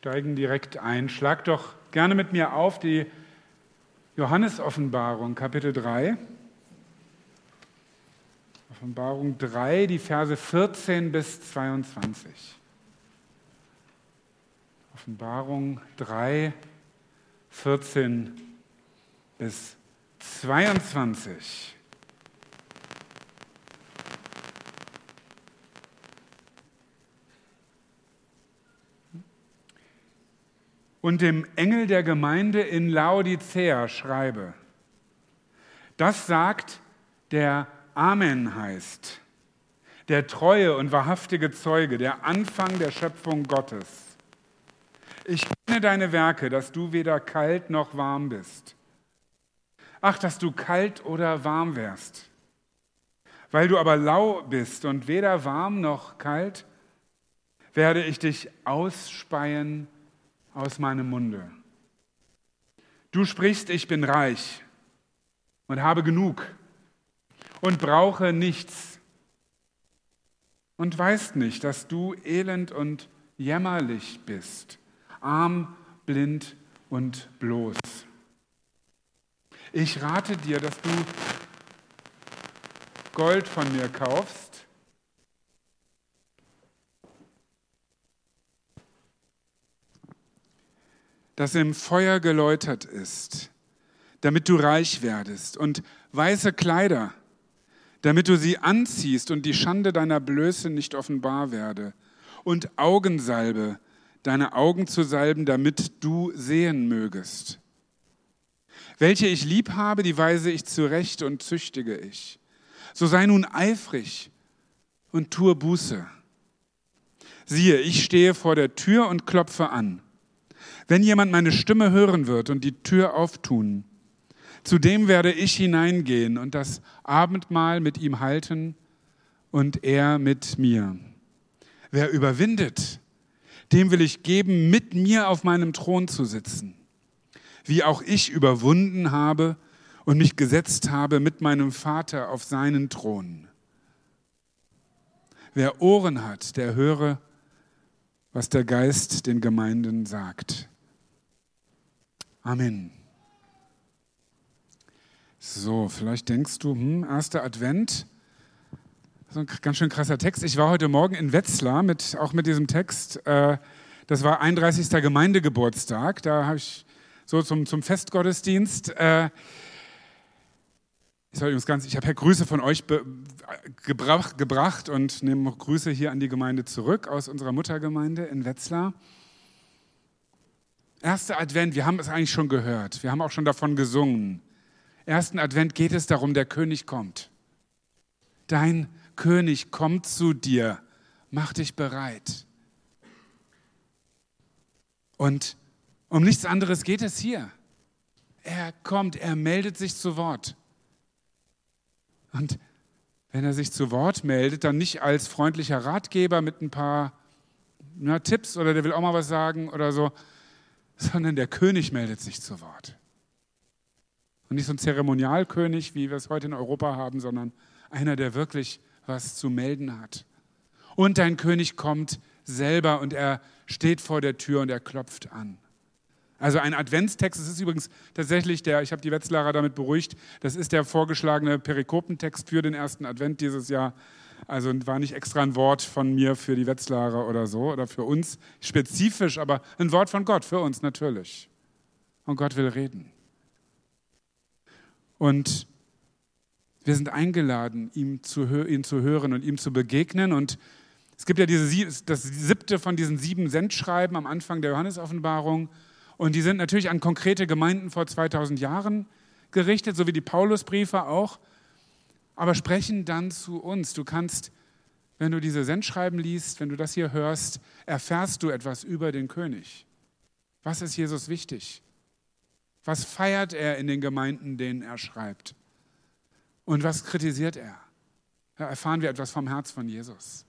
steigen direkt ein. Schlag doch gerne mit mir auf die Johannesoffenbarung, Kapitel 3. Offenbarung 3, die Verse 14 bis 22. Offenbarung 3, 14 bis 22. und dem Engel der Gemeinde in Laodicea schreibe. Das sagt der Amen heißt, der treue und wahrhaftige Zeuge, der Anfang der Schöpfung Gottes. Ich kenne deine Werke, dass du weder kalt noch warm bist. Ach, dass du kalt oder warm wärst. Weil du aber lau bist und weder warm noch kalt, werde ich dich ausspeien aus meinem Munde. Du sprichst, ich bin reich und habe genug und brauche nichts und weißt nicht, dass du elend und jämmerlich bist, arm, blind und bloß. Ich rate dir, dass du Gold von mir kaufst das im Feuer geläutert ist, damit du reich werdest, und weiße Kleider, damit du sie anziehst und die Schande deiner Blöße nicht offenbar werde, und Augensalbe, deine Augen zu salben, damit du sehen mögest. Welche ich lieb habe, die weise ich zurecht und züchtige ich. So sei nun eifrig und tue Buße. Siehe, ich stehe vor der Tür und klopfe an. Wenn jemand meine Stimme hören wird und die Tür auftun, zu dem werde ich hineingehen und das Abendmahl mit ihm halten und er mit mir. Wer überwindet, dem will ich geben, mit mir auf meinem Thron zu sitzen, wie auch ich überwunden habe und mich gesetzt habe mit meinem Vater auf seinen Thron. Wer Ohren hat, der höre, was der Geist den Gemeinden sagt. Amen. So, vielleicht denkst du, hm, erster Advent, so ein ganz schön krasser Text. Ich war heute Morgen in Wetzlar mit, auch mit diesem Text. Äh, das war 31. Gemeindegeburtstag. Da habe ich so zum, zum Festgottesdienst. Äh, ich, ich habe Grüße von euch gebracht, gebracht und nehme Grüße hier an die Gemeinde zurück aus unserer Muttergemeinde in Wetzlar. Erster Advent, wir haben es eigentlich schon gehört, wir haben auch schon davon gesungen. Ersten Advent geht es darum, der König kommt. Dein König kommt zu dir, mach dich bereit. Und um nichts anderes geht es hier. Er kommt, er meldet sich zu Wort. Und wenn er sich zu Wort meldet, dann nicht als freundlicher Ratgeber mit ein paar na, Tipps oder der will auch mal was sagen oder so, sondern der König meldet sich zu Wort. Und nicht so ein Zeremonialkönig, wie wir es heute in Europa haben, sondern einer, der wirklich was zu melden hat. Und dein König kommt selber und er steht vor der Tür und er klopft an. Also ein Adventstext, das ist übrigens tatsächlich der, ich habe die Wetzlarer damit beruhigt, das ist der vorgeschlagene Perikopentext für den ersten Advent dieses Jahr. Also war nicht extra ein Wort von mir für die Wetzlarer oder so oder für uns spezifisch, aber ein Wort von Gott für uns natürlich. Und Gott will reden. Und wir sind eingeladen, ihm zu, ihn zu hören und ihm zu begegnen. Und es gibt ja diese, das siebte von diesen sieben Sendschreiben am Anfang der Johannesoffenbarung. Und die sind natürlich an konkrete Gemeinden vor 2000 Jahren gerichtet, so wie die Paulusbriefe auch aber sprechen dann zu uns. Du kannst, wenn du diese Sendschreiben liest, wenn du das hier hörst, erfährst du etwas über den König. Was ist Jesus wichtig? Was feiert er in den Gemeinden, denen er schreibt? Und was kritisiert er? Da erfahren wir etwas vom Herz von Jesus.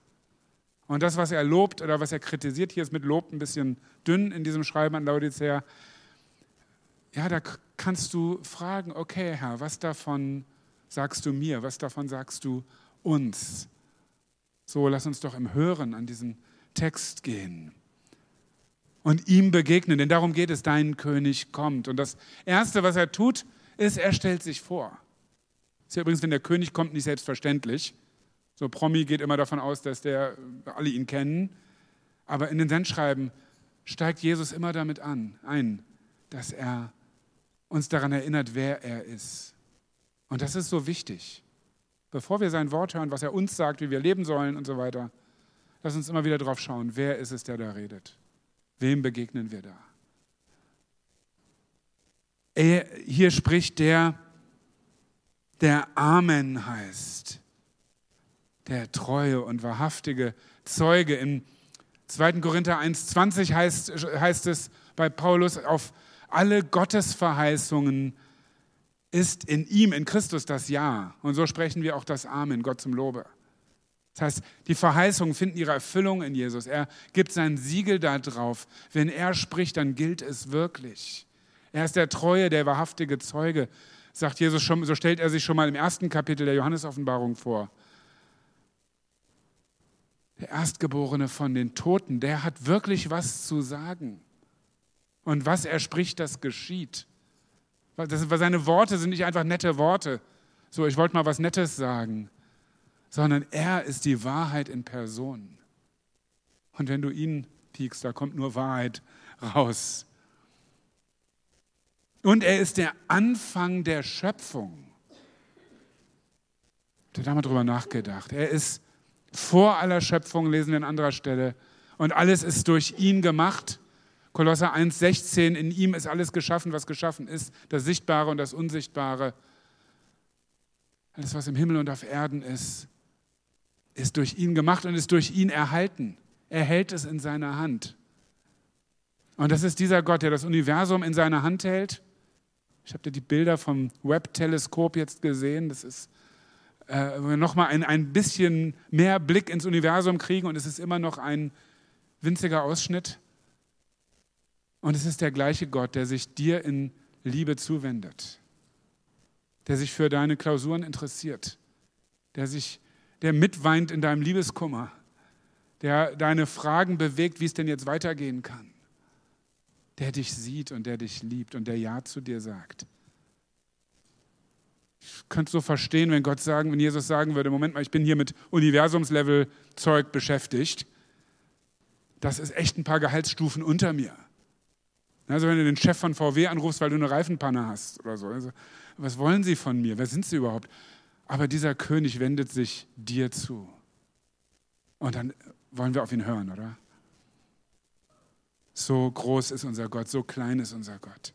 Und das, was er lobt oder was er kritisiert, hier ist mit Lob ein bisschen dünn in diesem Schreiben an Laodicea. Ja, da kannst du fragen, okay, Herr, was davon sagst du mir? Was davon sagst du uns? So, lass uns doch im Hören an diesen Text gehen. und ihm begegnen, denn darum geht es, dein König kommt. Und das Erste, was er tut, ist, er stellt sich vor. Ist ja übrigens, wenn der König kommt, nicht selbstverständlich. So Promi geht immer davon aus, dass der, alle ihn kennen. Aber in den Sendschreiben steigt Jesus immer damit an, ein, dass er uns daran erinnert, wer er ist. Und das ist so wichtig. Bevor wir sein Wort hören, was er uns sagt, wie wir leben sollen und so weiter, lass uns immer wieder drauf schauen, wer ist es, der da redet. Wem begegnen wir da? Er, hier spricht der, der Amen heißt, der treue und wahrhaftige Zeuge. In 2. Korinther 1,20 heißt, heißt es bei Paulus, auf alle Gottesverheißungen ist in ihm, in Christus, das Ja. Und so sprechen wir auch das Amen, Gott zum Lobe. Das heißt, die Verheißungen finden ihre Erfüllung in Jesus. Er gibt sein Siegel da drauf. Wenn er spricht, dann gilt es wirklich. Er ist der treue, der wahrhaftige Zeuge, sagt Jesus schon, so stellt er sich schon mal im ersten Kapitel der Johannesoffenbarung vor. Der Erstgeborene von den Toten, der hat wirklich was zu sagen. Und was er spricht, das geschieht. Das, seine Worte sind nicht einfach nette Worte. So, ich wollte mal was Nettes sagen sondern er ist die Wahrheit in Person. Und wenn du ihn piekst, da kommt nur Wahrheit raus. Und er ist der Anfang der Schöpfung. Da haben wir drüber nachgedacht. Er ist vor aller Schöpfung, lesen wir an anderer Stelle. Und alles ist durch ihn gemacht. Kolosser 1,16, in ihm ist alles geschaffen, was geschaffen ist, das Sichtbare und das Unsichtbare. Alles, was im Himmel und auf Erden ist ist durch ihn gemacht und ist durch ihn erhalten. Er hält es in seiner Hand. Und das ist dieser Gott, der das Universum in seiner Hand hält. Ich habe dir die Bilder vom Webb-Teleskop jetzt gesehen. Das ist, äh, nochmal ein, ein bisschen mehr Blick ins Universum kriegen und es ist immer noch ein winziger Ausschnitt. Und es ist der gleiche Gott, der sich dir in Liebe zuwendet, der sich für deine Klausuren interessiert, der sich der mitweint in deinem Liebeskummer, der deine Fragen bewegt, wie es denn jetzt weitergehen kann, der dich sieht und der dich liebt und der Ja zu dir sagt. Ich könnte so verstehen, wenn Gott sagen, wenn Jesus sagen würde, Moment mal, ich bin hier mit Universumslevel Zeug beschäftigt. Das ist echt ein paar Gehaltsstufen unter mir. Also wenn du den Chef von VW anrufst, weil du eine Reifenpanne hast oder so. Also, was wollen sie von mir? Wer sind sie überhaupt? Aber dieser König wendet sich dir zu. Und dann wollen wir auf ihn hören, oder? So groß ist unser Gott, so klein ist unser Gott.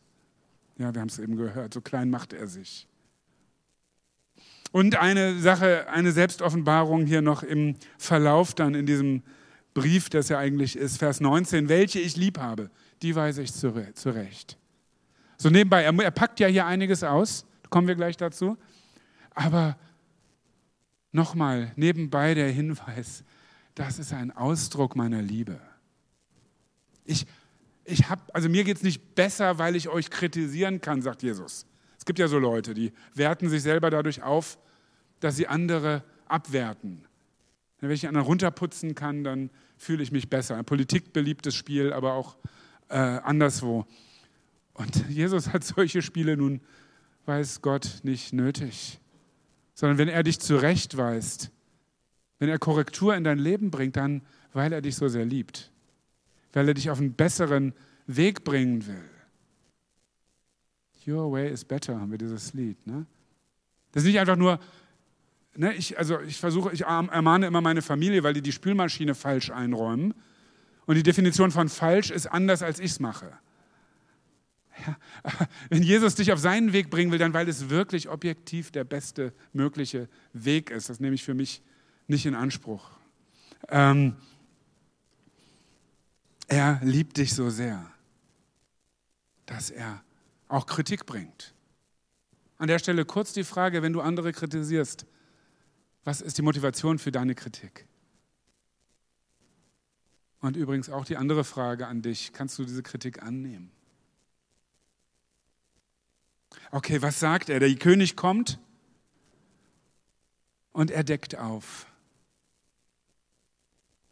Ja, wir haben es eben gehört, so klein macht er sich. Und eine Sache, eine Selbstoffenbarung hier noch im Verlauf dann in diesem Brief, das ja eigentlich ist, Vers 19, welche ich lieb habe, die weise ich zurecht. So nebenbei, er, packt ja hier einiges aus, kommen wir gleich dazu. Aber nochmal nebenbei der Hinweis, das ist ein Ausdruck meiner Liebe. Ich, ich habe, also mir geht es nicht besser, weil ich euch kritisieren kann, sagt Jesus. Es gibt ja so Leute, die werten sich selber dadurch auf, dass sie andere abwerten. Wenn ich anderen runterputzen kann, dann fühle ich mich besser. Ein Politik beliebtes Spiel, aber auch äh, anderswo. Und Jesus hat solche Spiele nun, weiß Gott, nicht nötig sondern wenn er dich zurechtweist, wenn er Korrektur in dein Leben bringt, dann weil er dich so sehr liebt, weil er dich auf einen besseren Weg bringen will. Your way is better, haben wir dieses Lied. Ne? Das ist nicht einfach nur, ne, ich, also ich versuche, ich ermahne immer meine Familie, weil die die Spülmaschine falsch einräumen. Und die Definition von falsch ist anders, als ich es mache. Ja, wenn Jesus dich auf seinen Weg bringen will, dann weil es wirklich objektiv der beste mögliche Weg ist. Das nehme ich für mich nicht in Anspruch. Ähm, er liebt dich so sehr, dass er auch Kritik bringt. An der Stelle kurz die Frage, wenn du andere kritisierst, was ist die Motivation für deine Kritik? Und übrigens auch die andere Frage an dich, kannst du diese Kritik annehmen? Okay, was sagt er? Der König kommt und er deckt auf.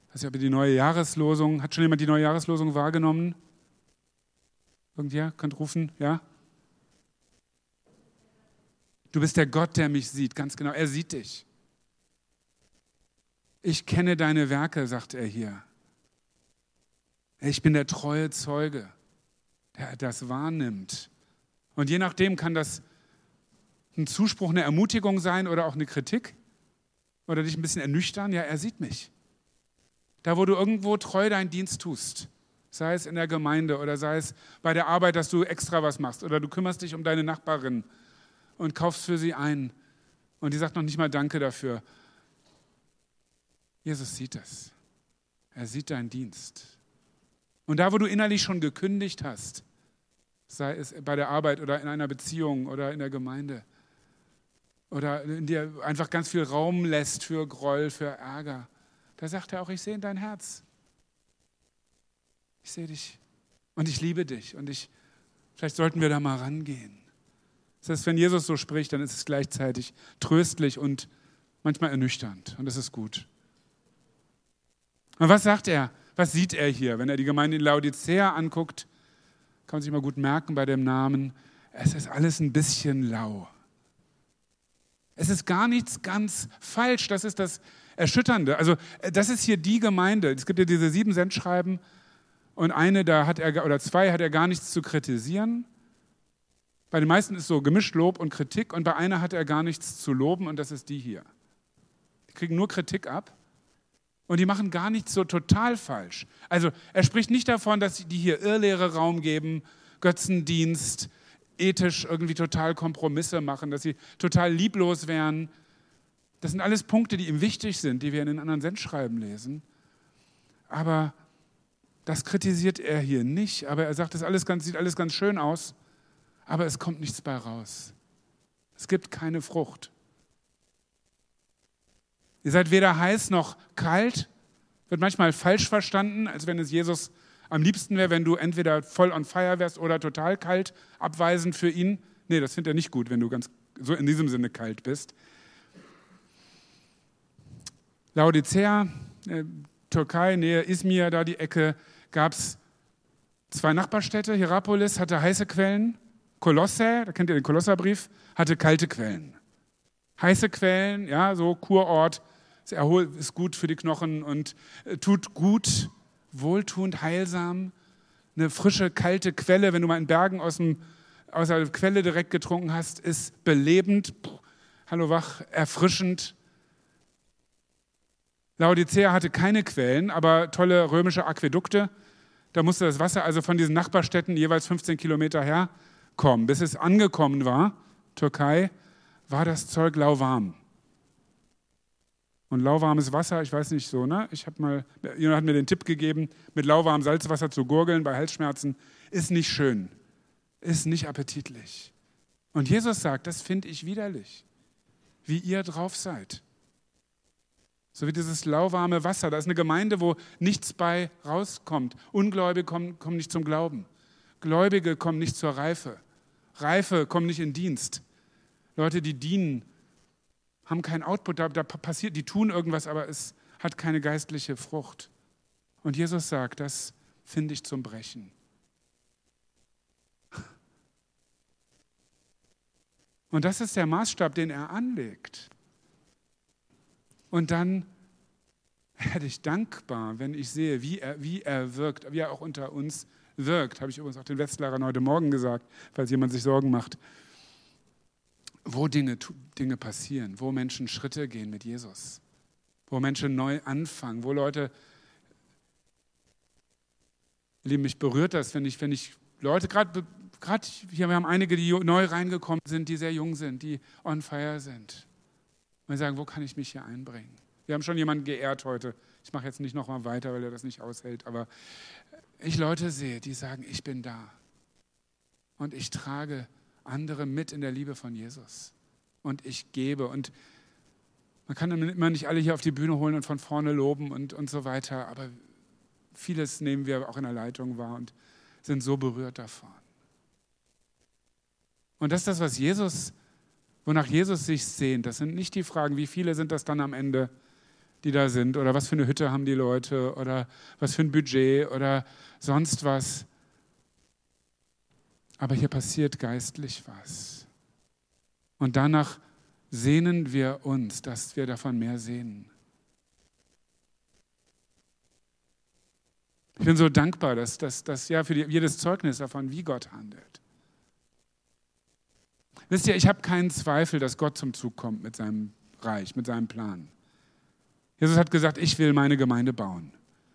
Ich weiß nicht, die neue Jahreslosung, hat schon jemand die neue Jahreslosung wahrgenommen? Irgendwer könnt rufen, ja? Du bist der Gott, der mich sieht, ganz genau. Er sieht dich. Ich kenne deine Werke, sagt er hier. Ich bin der treue Zeuge, der das wahrnimmt. Und je nachdem kann das ein Zuspruch, eine Ermutigung sein oder auch eine Kritik oder dich ein bisschen ernüchtern. Ja, er sieht mich. Da, wo du irgendwo treu deinen Dienst tust, sei es in der Gemeinde oder sei es bei der Arbeit, dass du extra was machst oder du kümmerst dich um deine Nachbarin und kaufst für sie ein und die sagt noch nicht mal Danke dafür. Jesus sieht es. Er sieht deinen Dienst. Und da, wo du innerlich schon gekündigt hast, sei es bei der Arbeit oder in einer Beziehung oder in der Gemeinde, oder in dir einfach ganz viel Raum lässt für Groll, für Ärger, da sagt er auch, ich sehe in dein Herz. Ich sehe dich und ich liebe dich und ich, vielleicht sollten wir da mal rangehen. Das heißt, wenn Jesus so spricht, dann ist es gleichzeitig tröstlich und manchmal ernüchternd und das ist gut. Und was sagt er? Was sieht er hier? Wenn er die Gemeinde in Laodicea anguckt, kann man sich mal gut merken bei dem Namen, es ist alles ein bisschen lau. Es ist gar nichts ganz falsch, das ist das Erschütternde. Also äh, das ist hier die Gemeinde. Es gibt ja diese sieben Sendschreiben und eine, da hat er, oder zwei hat er gar nichts zu kritisieren. Bei den meisten ist so gemischt Lob und Kritik und bei einer hat er gar nichts zu loben und das ist die hier. Die kriegen nur Kritik ab und die machen gar nichts so total falsch. Also er spricht nicht davon, dass die hier Irrlehre Raum geben, Götzendienst, ethisch irgendwie total Kompromisse machen, dass sie total lieblos wären. Das sind alles Punkte, die ihm wichtig sind, die wir in den anderen Sendschreiben lesen. Aber das kritisiert er hier nicht. Aber er sagt, das alles ganz, sieht alles ganz schön aus, aber es kommt nichts bei raus. Es gibt keine Frucht. Ihr seid weder heiß noch kalt, wird manchmal falsch verstanden, als wenn es Jesus am liebsten wäre, wenn du entweder voll on fire wärst oder total kalt, abweisend für ihn. Nee, das findet er nicht gut, wenn du ganz so in diesem Sinne kalt bist. Laodicea, äh, Türkei, Nähe Izmir, da die Ecke, gab es zwei Nachbarstädte. Hierapolis hatte heiße Quellen. Kolosse, da kennt ihr den Kolosserbrief, hatte kalte Quellen. Heiße Quellen, ja, so Kurort, ist gut für die Knochen und äh, tut gut wohltuend, heilsam, eine frische, kalte Quelle, wenn du mal in Bergen aus, dem, aus der Quelle direkt getrunken hast, ist belebend, Puh, hallo wach, erfrischend. Laodicea hatte keine Quellen, aber tolle römische Aquädukte. Da musste das Wasser also von diesen Nachbarstädten jeweils 15 Kilometer herkommen. Bis es angekommen war, Türkei, war das Zeug lauwarm. Und lauwarmes Wasser, ich weiß nicht so, ne? Ich habe mal, jemand hat mir den Tipp gegeben, mit lauwarmem Salzwasser zu gurgeln bei Halsschmerzen, ist nicht schön, ist nicht appetitlich. Und Jesus sagt, das finde ich widerlich, wie ihr drauf seid. So wie dieses lauwarme Wasser. Da ist eine Gemeinde, wo nichts bei rauskommt. Ungläubige kommen, kommen nicht zum Glauben. Gläubige kommen nicht zur Reife. Reife kommen nicht in Dienst. Leute, die dienen, haben keinen Output, da, da passiert, die tun irgendwas, aber es hat keine geistliche Frucht. Und Jesus sagt, das finde ich zum Brechen. Und das ist der Maßstab, den er anlegt. Und dann werde ich dankbar, wenn ich sehe, wie er, wie er wirkt, wie er auch unter uns wirkt. Habe ich übrigens auch den Westlerern heute Morgen gesagt, falls jemand sich Sorgen macht wo Dinge, Dinge passieren, wo Menschen Schritte gehen mit Jesus, wo Menschen neu anfangen, wo Leute, Lieben, mich berührt das, wenn ich, wenn ich Leute, gerade hier, wir haben einige, die neu reingekommen sind, die sehr jung sind, die on fire sind. Und sagen, wo kann ich mich hier einbringen? Wir haben schon jemanden geehrt heute. Ich mache jetzt nicht nochmal weiter, weil er das nicht aushält, aber ich Leute sehe, die sagen, ich bin da. Und ich trage andere mit in der Liebe von Jesus. Und ich gebe. Und man kann immer nicht alle hier auf die Bühne holen und von vorne loben und, und so weiter. Aber vieles nehmen wir auch in der Leitung wahr und sind so berührt davon. Und das ist das, was Jesus, wonach Jesus sich sehnt. Das sind nicht die Fragen, wie viele sind das dann am Ende, die da sind, oder was für eine Hütte haben die Leute, oder was für ein Budget, oder sonst was, Aber hier passiert geistlich was. Und danach sehnen wir uns, dass wir davon mehr sehen. Ich bin so dankbar, dass das ja für die, jedes Zeugnis davon, wie Gott handelt. Wisst ihr, ich habe keinen Zweifel, dass Gott zum Zug kommt mit seinem Reich, mit seinem Plan. Jesus hat gesagt, ich will meine Gemeinde bauen.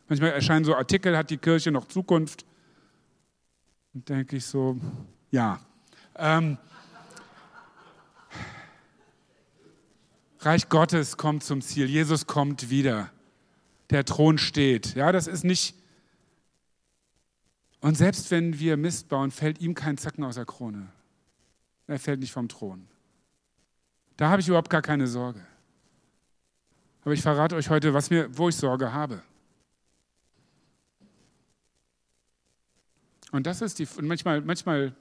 Manchmal erscheinen so Artikel, hat die Kirche noch Zukunft? Und denke ich so, ja. Ähm, Reich Gottes kommt zum Ziel. Jesus kommt wieder. Der Thron steht. Ja, das ist nicht. Und selbst wenn wir Mist bauen, fällt ihm kein Zacken aus der Krone. Er fällt nicht vom Thron. Da habe ich überhaupt gar keine Sorge. Aber ich verrate euch heute, was mir, wo ich Sorge habe. Und das ist die, und manchmal, manchmal,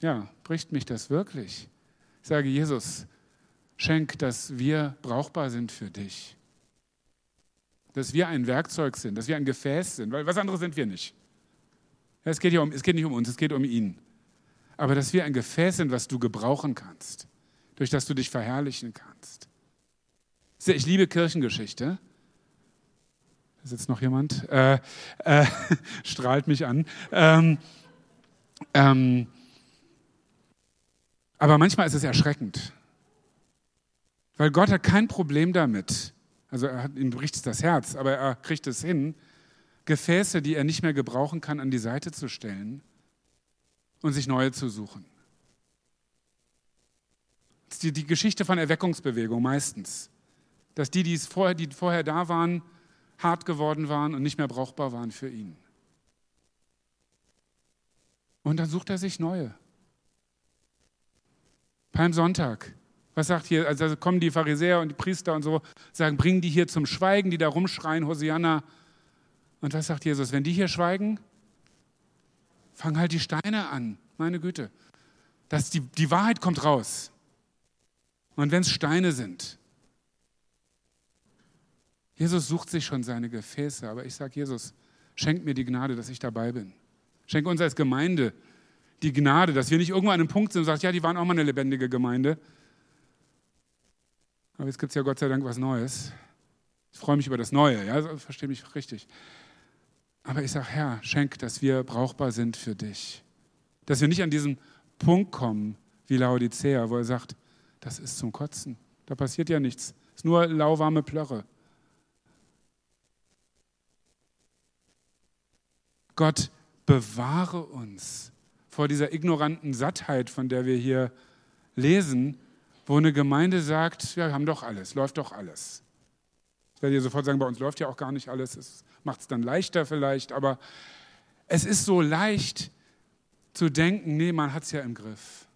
ja, bricht mich das wirklich. Ich sage, Jesus, schenk, dass wir brauchbar sind für dich. Dass wir ein Werkzeug sind, dass wir ein Gefäß sind, weil was anderes sind wir nicht. es, geht ja um, es geht nicht um uns, es geht um ihn. Aber dass wir ein Gefäß sind, was du gebrauchen kannst, durch das du dich verherrlichen kannst. Ich liebe Kirchengeschichte. Da sitzt noch jemand, äh, äh, strahlt mich an. Ähm, ähm, aber manchmal ist es erschreckend, weil Gott hat kein Problem damit. Also er hat, ihm bricht das Herz, aber er kriegt es hin, Gefäße, die er nicht mehr gebrauchen kann, an die Seite zu stellen und sich neue zu suchen. Das ist die, die Geschichte von Erweckungsbewegung meistens. Dass die, die, vorher, die vorher da waren, hart geworden waren und nicht mehr brauchbar waren für ihn. Und dann sucht er sich neue. Palmsonntag. Was sagt hier? Also kommen die Pharisäer und die Priester und so, sagen, bringen die hier zum Schweigen, die da rumschreien, Hosianna. Und was sagt Jesus? Wenn die hier schweigen, fang halt die Steine an. Meine Güte. Das, die, die Wahrheit kommt raus. Und wenn es Steine sind. Jesus sucht sich schon seine Gefäße, aber ich sage, Jesus, schenk mir die Gnade, dass ich dabei bin. Schenk uns als Gemeinde die Gnade, dass wir nicht irgendwann an einem Punkt sind und sagen, ja, die waren auch mal eine lebendige Gemeinde. Aber jetzt gibt es ja Gott sei Dank was Neues. Ich freue mich über das Neue, ja, verstehe mich richtig. Aber ich sage, Herr, schenk, dass wir brauchbar sind für dich. Dass wir nicht an diesen Punkt kommen wie Laodicea, wo er sagt, das ist zum Kotzen. Da passiert ja nichts. Es ist nur lauwarme Plörre. Gott bewahre uns vor dieser ignoranten Sattheit, von der wir hier lesen, wo eine Gemeinde sagt, wir haben doch alles, läuft doch alles. Ich werde dir sofort sagen, bei uns läuft ja auch gar nicht alles, es macht es dann leichter vielleicht, aber es ist so leicht zu denken, nee, man hat es ja im Griff.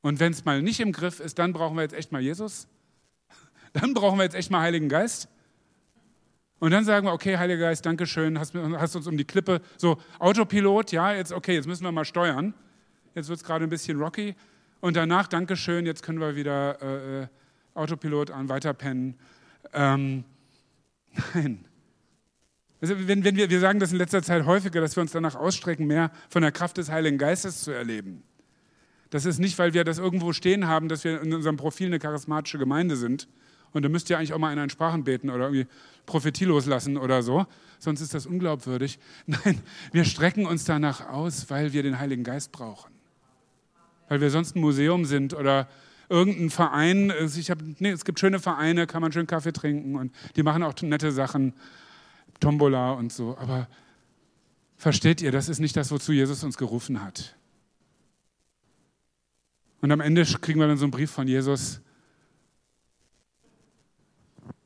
Und wenn es mal nicht im Griff ist, dann brauchen wir jetzt echt mal Jesus. Dann brauchen wir jetzt echt mal Heiligen Geist. Und dann sagen wir, okay, Heiliger Geist, danke schön, hast, hast uns um die Klippe, so Autopilot, ja, jetzt okay, jetzt müssen wir mal steuern. Jetzt wird es gerade ein bisschen rocky. Und danach, danke schön, jetzt können wir wieder äh, äh Autopilot an, weiterpennen. Ähm, nein, also wenn, wenn wir, wir sagen das in letzter Zeit häufiger, dass wir uns danach ausstrecken, mehr von der Kraft des Heiligen Geistes zu erleben. Das ist nicht, weil wir das irgendwo stehen haben, dass wir in unserem Profil eine charismatische Gemeinde sind. Und da müsst ihr eigentlich auch mal in einen Sprachen beten oder irgendwie Prophetie loslassen oder so. Sonst ist das unglaubwürdig. Nein, wir strecken uns danach aus, weil wir den Heiligen Geist brauchen. Weil wir sonst ein Museum sind oder irgendein Verein. Ich hab, nee, es gibt schöne Vereine, kann man schön Kaffee trinken und die machen auch nette Sachen. Tombola und so. Aber versteht ihr, das ist nicht das, wozu Jesus uns gerufen hat. Und am Ende kriegen wir dann so einen Brief von Jesus.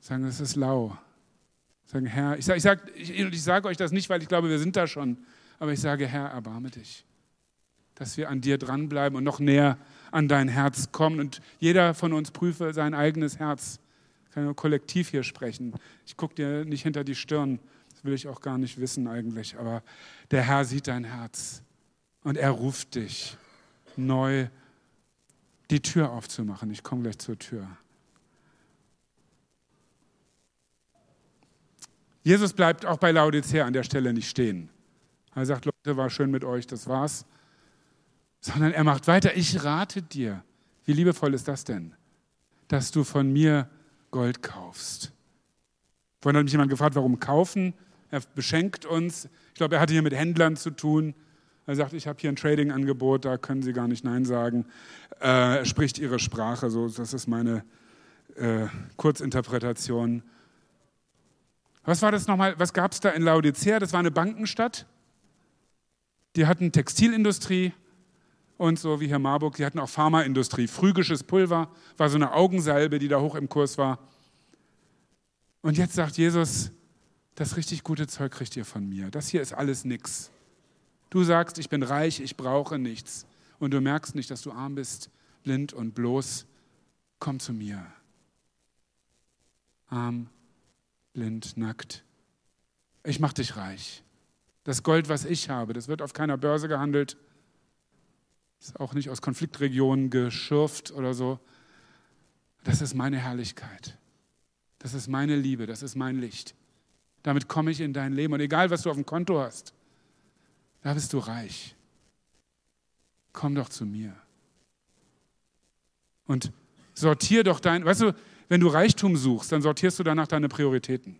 Sagen, es ist lau. Sagen, Herr, ich sage ich sag, ich, ich sag euch das nicht, weil ich glaube, wir sind da schon. Aber ich sage, Herr, erbarme dich. Dass wir an dir dranbleiben und noch näher an dein Herz kommen. Und jeder von uns prüfe sein eigenes Herz kann nur kollektiv hier sprechen. Ich gucke dir nicht hinter die Stirn, das will ich auch gar nicht wissen eigentlich, aber der Herr sieht dein Herz und er ruft dich neu die Tür aufzumachen. Ich komme gleich zur Tür. Jesus bleibt auch bei Laodicea an der Stelle nicht stehen. Er sagt, Leute, war schön mit euch, das war's. sondern er macht weiter. Ich rate dir, wie liebevoll ist das denn, dass du von mir Gold kaufst. Vorhin hat mich jemand gefragt, warum kaufen? Er beschenkt uns. Ich glaube, er hatte hier mit Händlern zu tun. Er sagt, ich habe hier ein Trading-Angebot, da können Sie gar nicht Nein sagen. Äh, er spricht Ihre Sprache, so, das ist meine äh, Kurzinterpretation. Was war das nochmal? Was gab es da in Laodicea? Das war eine Bankenstadt. Die hatten Textilindustrie und so wie hier Marburg, die hatten auch Pharmaindustrie. Phrygisches Pulver war so eine Augensalbe, die da hoch im Kurs war. Und jetzt sagt Jesus, das richtig gute Zeug kriegt ihr von mir. Das hier ist alles nix. Du sagst, ich bin reich, ich brauche nichts. Und du merkst nicht, dass du arm bist, blind und bloß. Komm zu mir. Arm, blind, nackt. Ich mach dich reich. Das Gold, was ich habe, das wird auf keiner Börse gehandelt. Ist auch nicht aus Konfliktregionen geschürft oder so. Das ist meine Herrlichkeit. Das ist meine Liebe. Das ist mein Licht. Damit komme ich in dein Leben. Und egal, was du auf dem Konto hast, da bist du reich. Komm doch zu mir. Und sortier doch dein, weißt du, wenn du Reichtum suchst, dann sortierst du danach deine Prioritäten.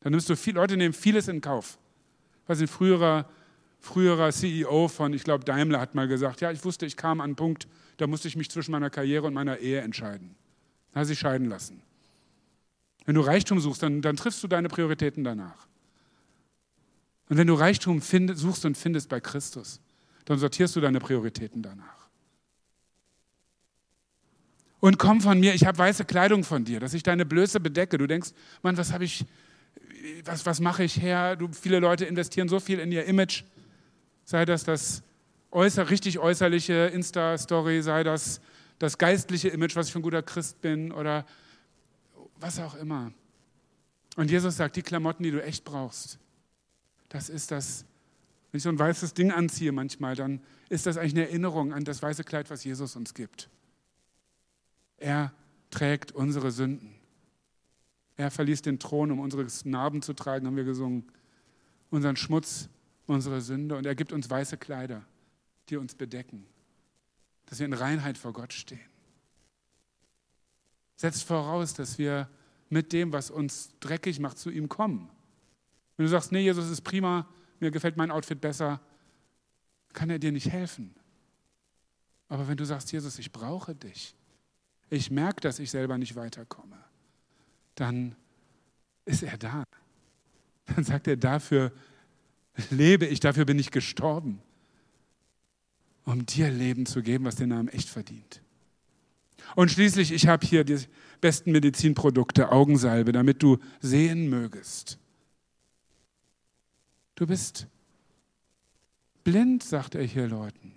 Dann nimmst du viel, Leute nehmen vieles in Kauf. Was ein früherer, früherer CEO von, ich glaube, Daimler hat mal gesagt, ja, ich wusste, ich kam an einen Punkt, da musste ich mich zwischen meiner Karriere und meiner Ehe entscheiden. Da hat sich scheiden lassen. Wenn du Reichtum suchst, dann, dann triffst du deine Prioritäten danach. Und wenn du Reichtum find, suchst und findest bei Christus, dann sortierst du deine Prioritäten danach. Und komm von mir, ich habe weiße Kleidung von dir, dass ich deine Blöße bedecke. Du denkst, Mann, was habe ich, was, was mache ich her? Du, viele Leute investieren so viel in ihr Image. Sei das das äußer, richtig äußerliche Insta-Story, sei das das geistliche Image, was ich für ein guter Christ bin oder was auch immer. Und Jesus sagt, die Klamotten, die du echt brauchst, das ist das, wenn ich so ein weißes Ding anziehe manchmal, dann ist das eigentlich eine Erinnerung an das weiße Kleid, was Jesus uns gibt. Er trägt unsere Sünden. Er verließ den Thron, um unsere Narben zu tragen, haben wir gesungen. Unseren Schmutz, unsere Sünde. Und er gibt uns weiße Kleider, die uns bedecken, dass wir in Reinheit vor Gott stehen. Setzt voraus, dass wir mit dem, was uns dreckig macht, zu ihm kommen. Wenn du sagst, nee, Jesus ist prima, mir gefällt mein Outfit besser, kann er dir nicht helfen. Aber wenn du sagst, Jesus, ich brauche dich, ich merke, dass ich selber nicht weiterkomme, dann ist er da. Dann sagt er, dafür lebe ich, dafür bin ich gestorben, um dir Leben zu geben, was den Namen echt verdient. Und schließlich, ich habe hier die besten Medizinprodukte, Augensalbe, damit du sehen mögest. Du bist blind, sagt er hier Leuten.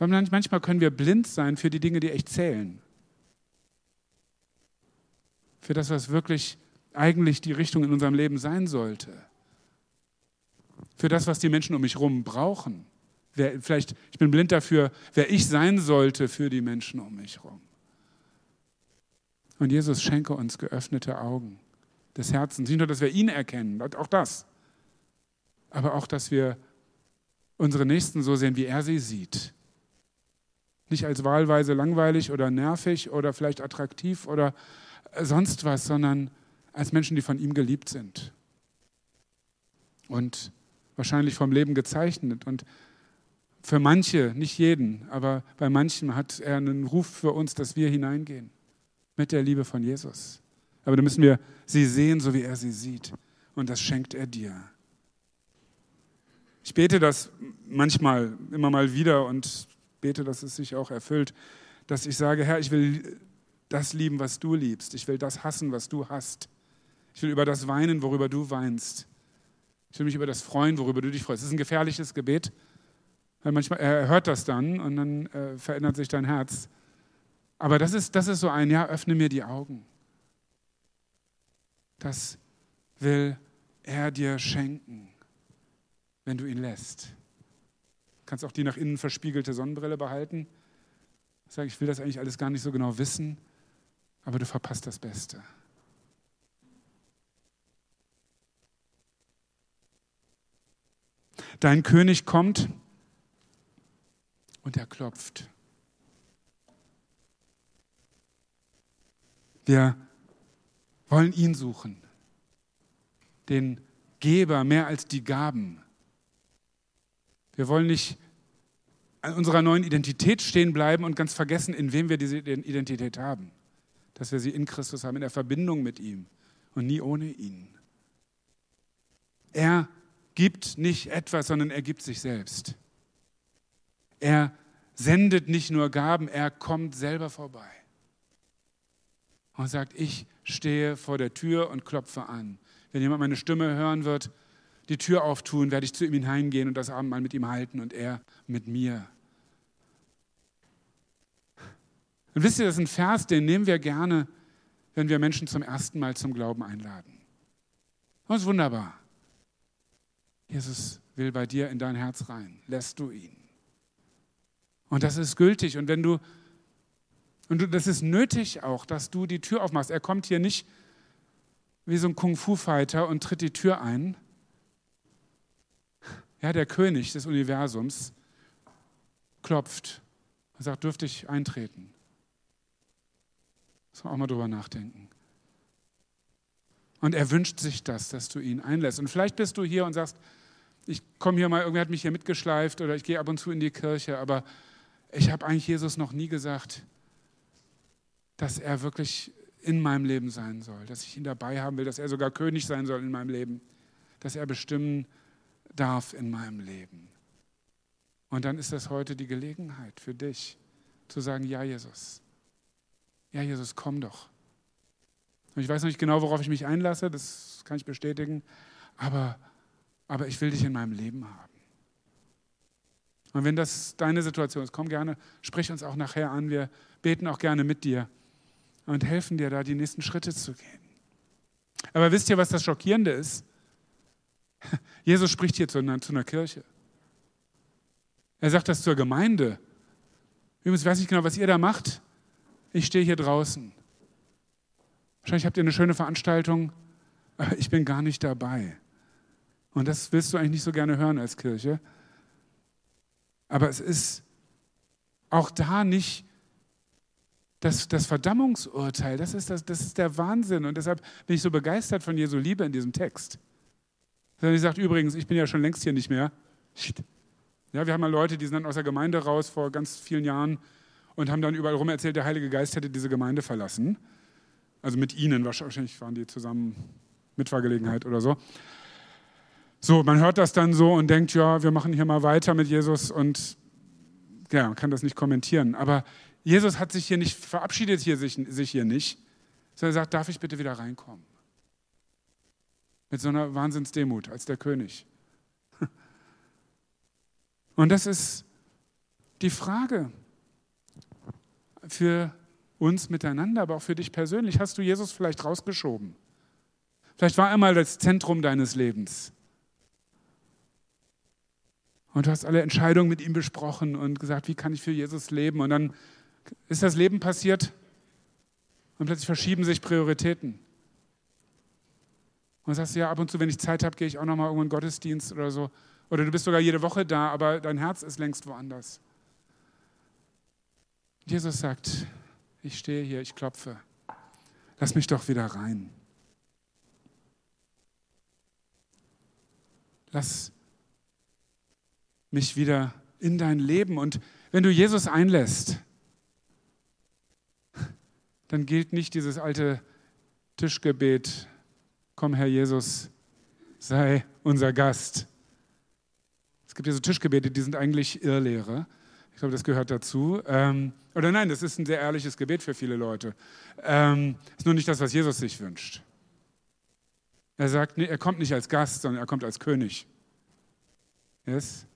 Weil manchmal können wir blind sein für die Dinge, die echt zählen. Für das, was wirklich eigentlich die Richtung in unserem Leben sein sollte. Für das, was die Menschen um mich herum brauchen. Wer, vielleicht, ich bin blind dafür, wer ich sein sollte für die Menschen um mich herum. Und Jesus schenke uns geöffnete Augen des Herzens. Nicht nur, dass wir ihn erkennen, auch das, aber auch, dass wir unsere Nächsten so sehen, wie er sie sieht. Nicht als wahlweise langweilig oder nervig oder vielleicht attraktiv oder sonst was, sondern als Menschen, die von ihm geliebt sind. Und wahrscheinlich vom Leben gezeichnet. Und für manche, nicht jeden, aber bei manchen hat er einen Ruf für uns, dass wir hineingehen mit der Liebe von Jesus. Aber da müssen wir sie sehen, so wie er sie sieht. Und das schenkt er dir. Ich bete das manchmal, immer mal wieder und bete, dass es sich auch erfüllt, dass ich sage, Herr, ich will das lieben, was du liebst. Ich will das hassen, was du hast. Ich will über das weinen, worüber du weinst. Ich will mich über das freuen, worüber du dich freust. Das ist ein gefährliches Gebet, weil manchmal, er hört das dann und dann äh, verändert sich dein Herz. Aber das ist, das ist so ein, ja, öffne mir die Augen. Das will er dir schenken, wenn du ihn lässt. Du kannst auch die nach innen verspiegelte Sonnenbrille behalten. Sag, ich will das eigentlich alles gar nicht so genau wissen, aber du verpasst das Beste. Dein König kommt und er klopft. Wir wollen ihn suchen, den Geber mehr als die Gaben. Wir wollen nicht an unserer neuen Identität stehen bleiben und ganz vergessen, in wem wir diese Identität haben. Dass wir sie in Christus haben, in der Verbindung mit ihm und nie ohne ihn. Er gibt nicht etwas, sondern er gibt sich selbst. Er sendet nicht nur Gaben, er kommt selber vorbei und sagt, ich stehe vor der Tür und klopfe an. Wenn jemand meine Stimme hören wird, die Tür auftun, werde ich zu ihm hineingehen und das Abendmahl mit ihm halten und er mit mir. Und wisst ihr, das ist ein Vers, den nehmen wir gerne, wenn wir Menschen zum ersten Mal zum Glauben einladen. Das ist wunderbar. Jesus will bei dir in dein Herz rein. Lässt du ihn. Und das ist gültig. Und wenn du, und du, das ist nötig auch, dass du die Tür aufmachst. Er kommt hier nicht wie so ein Kung-Fu-Fighter und tritt die Tür ein. Ja, der König des Universums klopft und sagt, dürfte ich eintreten? Muss man auch mal drüber nachdenken. Und er wünscht sich das, dass du ihn einlässt. Und vielleicht bist du hier und sagst, ich komme hier mal, irgendwer hat mich hier mitgeschleift oder ich gehe ab und zu in die Kirche, aber ich habe eigentlich Jesus noch nie gesagt, dass er wirklich in meinem Leben sein soll, dass ich ihn dabei haben will, dass er sogar König sein soll in meinem Leben, dass er bestimmen darf in meinem Leben. Und dann ist das heute die Gelegenheit für dich zu sagen, ja Jesus, ja Jesus, komm doch. Und ich weiß noch nicht genau, worauf ich mich einlasse, das kann ich bestätigen, aber, aber ich will dich in meinem Leben haben. Und wenn das deine Situation ist, komm gerne, sprich uns auch nachher an. Wir beten auch gerne mit dir und helfen dir da, die nächsten Schritte zu gehen. Aber wisst ihr, was das Schockierende ist? Jesus spricht hier zu einer, zu einer Kirche. Er sagt das zur Gemeinde. Übrigens weiß ich genau, was ihr da macht. Ich stehe hier draußen. Wahrscheinlich habt ihr eine schöne Veranstaltung, aber ich bin gar nicht dabei. Und das willst du eigentlich nicht so gerne hören als Kirche. Aber es ist auch da nicht das, das Verdammungsurteil. Das ist, das, das ist der Wahnsinn. Und deshalb bin ich so begeistert von Jesu Liebe in diesem Text. Sondern sie sagt übrigens, ich bin ja schon längst hier nicht mehr. Ja, wir haben mal Leute, die sind dann aus der Gemeinde raus vor ganz vielen Jahren und haben dann überall rum erzählt, der Heilige Geist hätte diese Gemeinde verlassen. Also mit ihnen, wahrscheinlich waren die zusammen Mitfahrgelegenheit oder so. So, man hört das dann so und denkt, ja, wir machen hier mal weiter mit Jesus und ja, man kann das nicht kommentieren. Aber Jesus hat sich hier nicht, verabschiedet hier sich, sich hier nicht, sondern sagt, darf ich bitte wieder reinkommen? Mit so einer Wahnsinnsdemut als der König. Und das ist die Frage für uns miteinander, aber auch für dich persönlich. Hast du Jesus vielleicht rausgeschoben? Vielleicht war er mal das Zentrum deines Lebens. Und du hast alle Entscheidungen mit ihm besprochen und gesagt, wie kann ich für Jesus leben? Und dann ist das Leben passiert und plötzlich verschieben sich Prioritäten. Und sagst ja, ab und zu, wenn ich Zeit habe, gehe ich auch nochmal irgendwo in den Gottesdienst oder so. Oder du bist sogar jede Woche da, aber dein Herz ist längst woanders. Jesus sagt, ich stehe hier, ich klopfe. Lass mich doch wieder rein. Lass mich wieder in dein Leben. Und wenn du Jesus einlässt, dann gilt nicht dieses alte Tischgebet, komm Herr Jesus, sei unser Gast. Es gibt ja so Tischgebete, die sind eigentlich Irrlehre. Ich glaube, das gehört dazu. Ähm, oder nein, das ist ein sehr ehrliches Gebet für viele Leute. Ähm, ist nur nicht das, was Jesus sich wünscht. Er sagt, nee, er kommt nicht als Gast, sondern er kommt als König. Yes?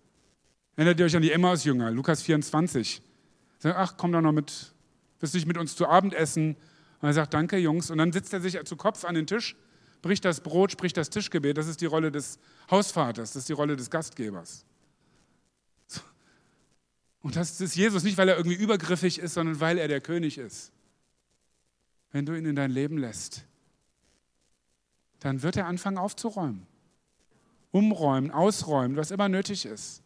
Erinnert ihr euch an die Emmaus-Jünger, Lukas 24. Sagt, ach, komm doch noch mit, willst du nicht mit uns zu Abend essen? Und er sagt, danke Jungs. Und dann sitzt er sich zu Kopf an den Tisch, bricht das Brot, spricht das Tischgebet. Das ist die Rolle des Hausvaters, das ist die Rolle des Gastgebers. Und das ist Jesus nicht, weil er irgendwie übergriffig ist, sondern weil er der König ist. Wenn du ihn in dein Leben lässt, dann wird er anfangen aufzuräumen, umräumen, ausräumen, was immer nötig ist.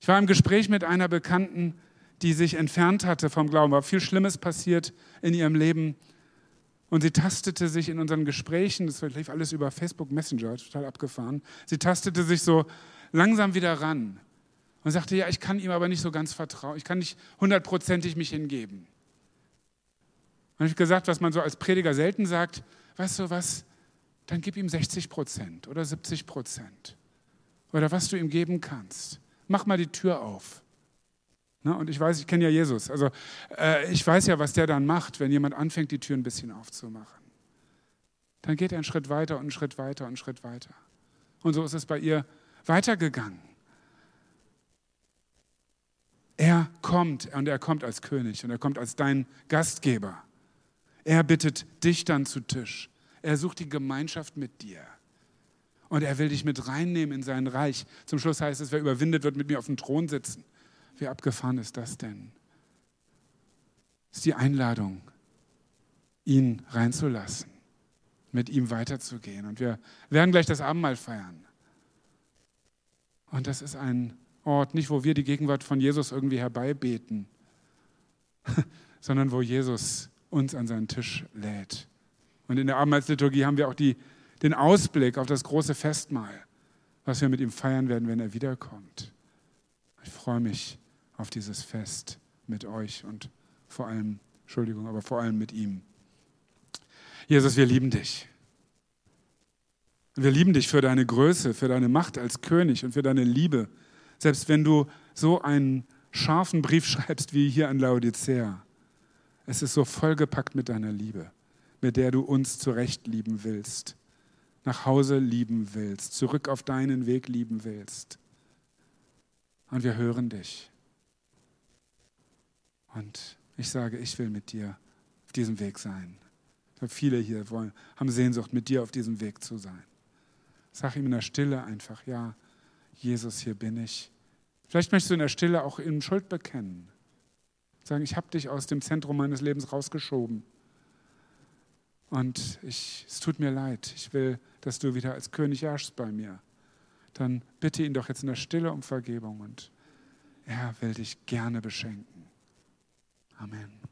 Ich war im Gespräch mit einer Bekannten, die sich entfernt hatte vom Glauben, war viel Schlimmes passiert in ihrem Leben. Und sie tastete sich in unseren Gesprächen, das lief alles über Facebook Messenger, total abgefahren, sie tastete sich so langsam wieder ran und sagte, ja, ich kann ihm aber nicht so ganz vertrauen, ich kann nicht hundertprozentig mich hingeben. Und ich gesagt, was man so als Prediger selten sagt, weißt du was, dann gib ihm 60 Prozent oder 70 Prozent oder was du ihm geben kannst. Mach mal die Tür auf. Ne? Und ich weiß, ich kenne ja Jesus. Also äh, ich weiß ja, was der dann macht, wenn jemand anfängt, die Tür ein bisschen aufzumachen. Dann geht er einen Schritt weiter und einen Schritt weiter und einen Schritt weiter. Und so ist es bei ihr weitergegangen. Er kommt und er kommt als König und er kommt als dein Gastgeber. Er bittet dich dann zu Tisch. Er sucht die Gemeinschaft mit dir. Und er will dich mit reinnehmen in sein Reich. Zum Schluss heißt es, wer überwindet, wird mit mir auf dem Thron sitzen. Wie abgefahren ist das denn? Das ist die Einladung, ihn reinzulassen, mit ihm weiterzugehen. Und wir werden gleich das Abendmahl feiern. Und das ist ein Ort, nicht wo wir die Gegenwart von Jesus irgendwie herbeibeten, sondern wo Jesus uns an seinen Tisch lädt. Und in der Abendmahlsliturgie haben wir auch die, den Ausblick auf das große Festmahl, was wir mit ihm feiern werden, wenn er wiederkommt. Ich freue mich auf dieses Fest mit euch und vor allem, Entschuldigung, aber vor allem mit ihm. Jesus, wir lieben dich. Wir lieben dich für deine Größe, für deine Macht als König und für deine Liebe. Selbst wenn du so einen scharfen Brief schreibst wie hier an Laodicea. Es ist so vollgepackt mit deiner Liebe, mit der du uns zurecht lieben willst, nach Hause lieben willst, zurück auf deinen Weg lieben willst. Und wir hören dich. Und ich sage, ich will mit dir auf diesem Weg sein. Viele hier wollen, haben Sehnsucht, mit dir auf diesem Weg zu sein. Sag ihm in der Stille einfach, ja, Jesus, hier bin ich. Vielleicht möchtest du in der Stille auch in Schuld bekennen. Sagen, ich habe dich aus dem Zentrum meines Lebens rausgeschoben. Und ich, es tut mir leid. Ich will, dass du wieder als König herrschst bei mir. Dann bitte ihn doch jetzt in der Stille um Vergebung und er will dich gerne beschenken. Amen.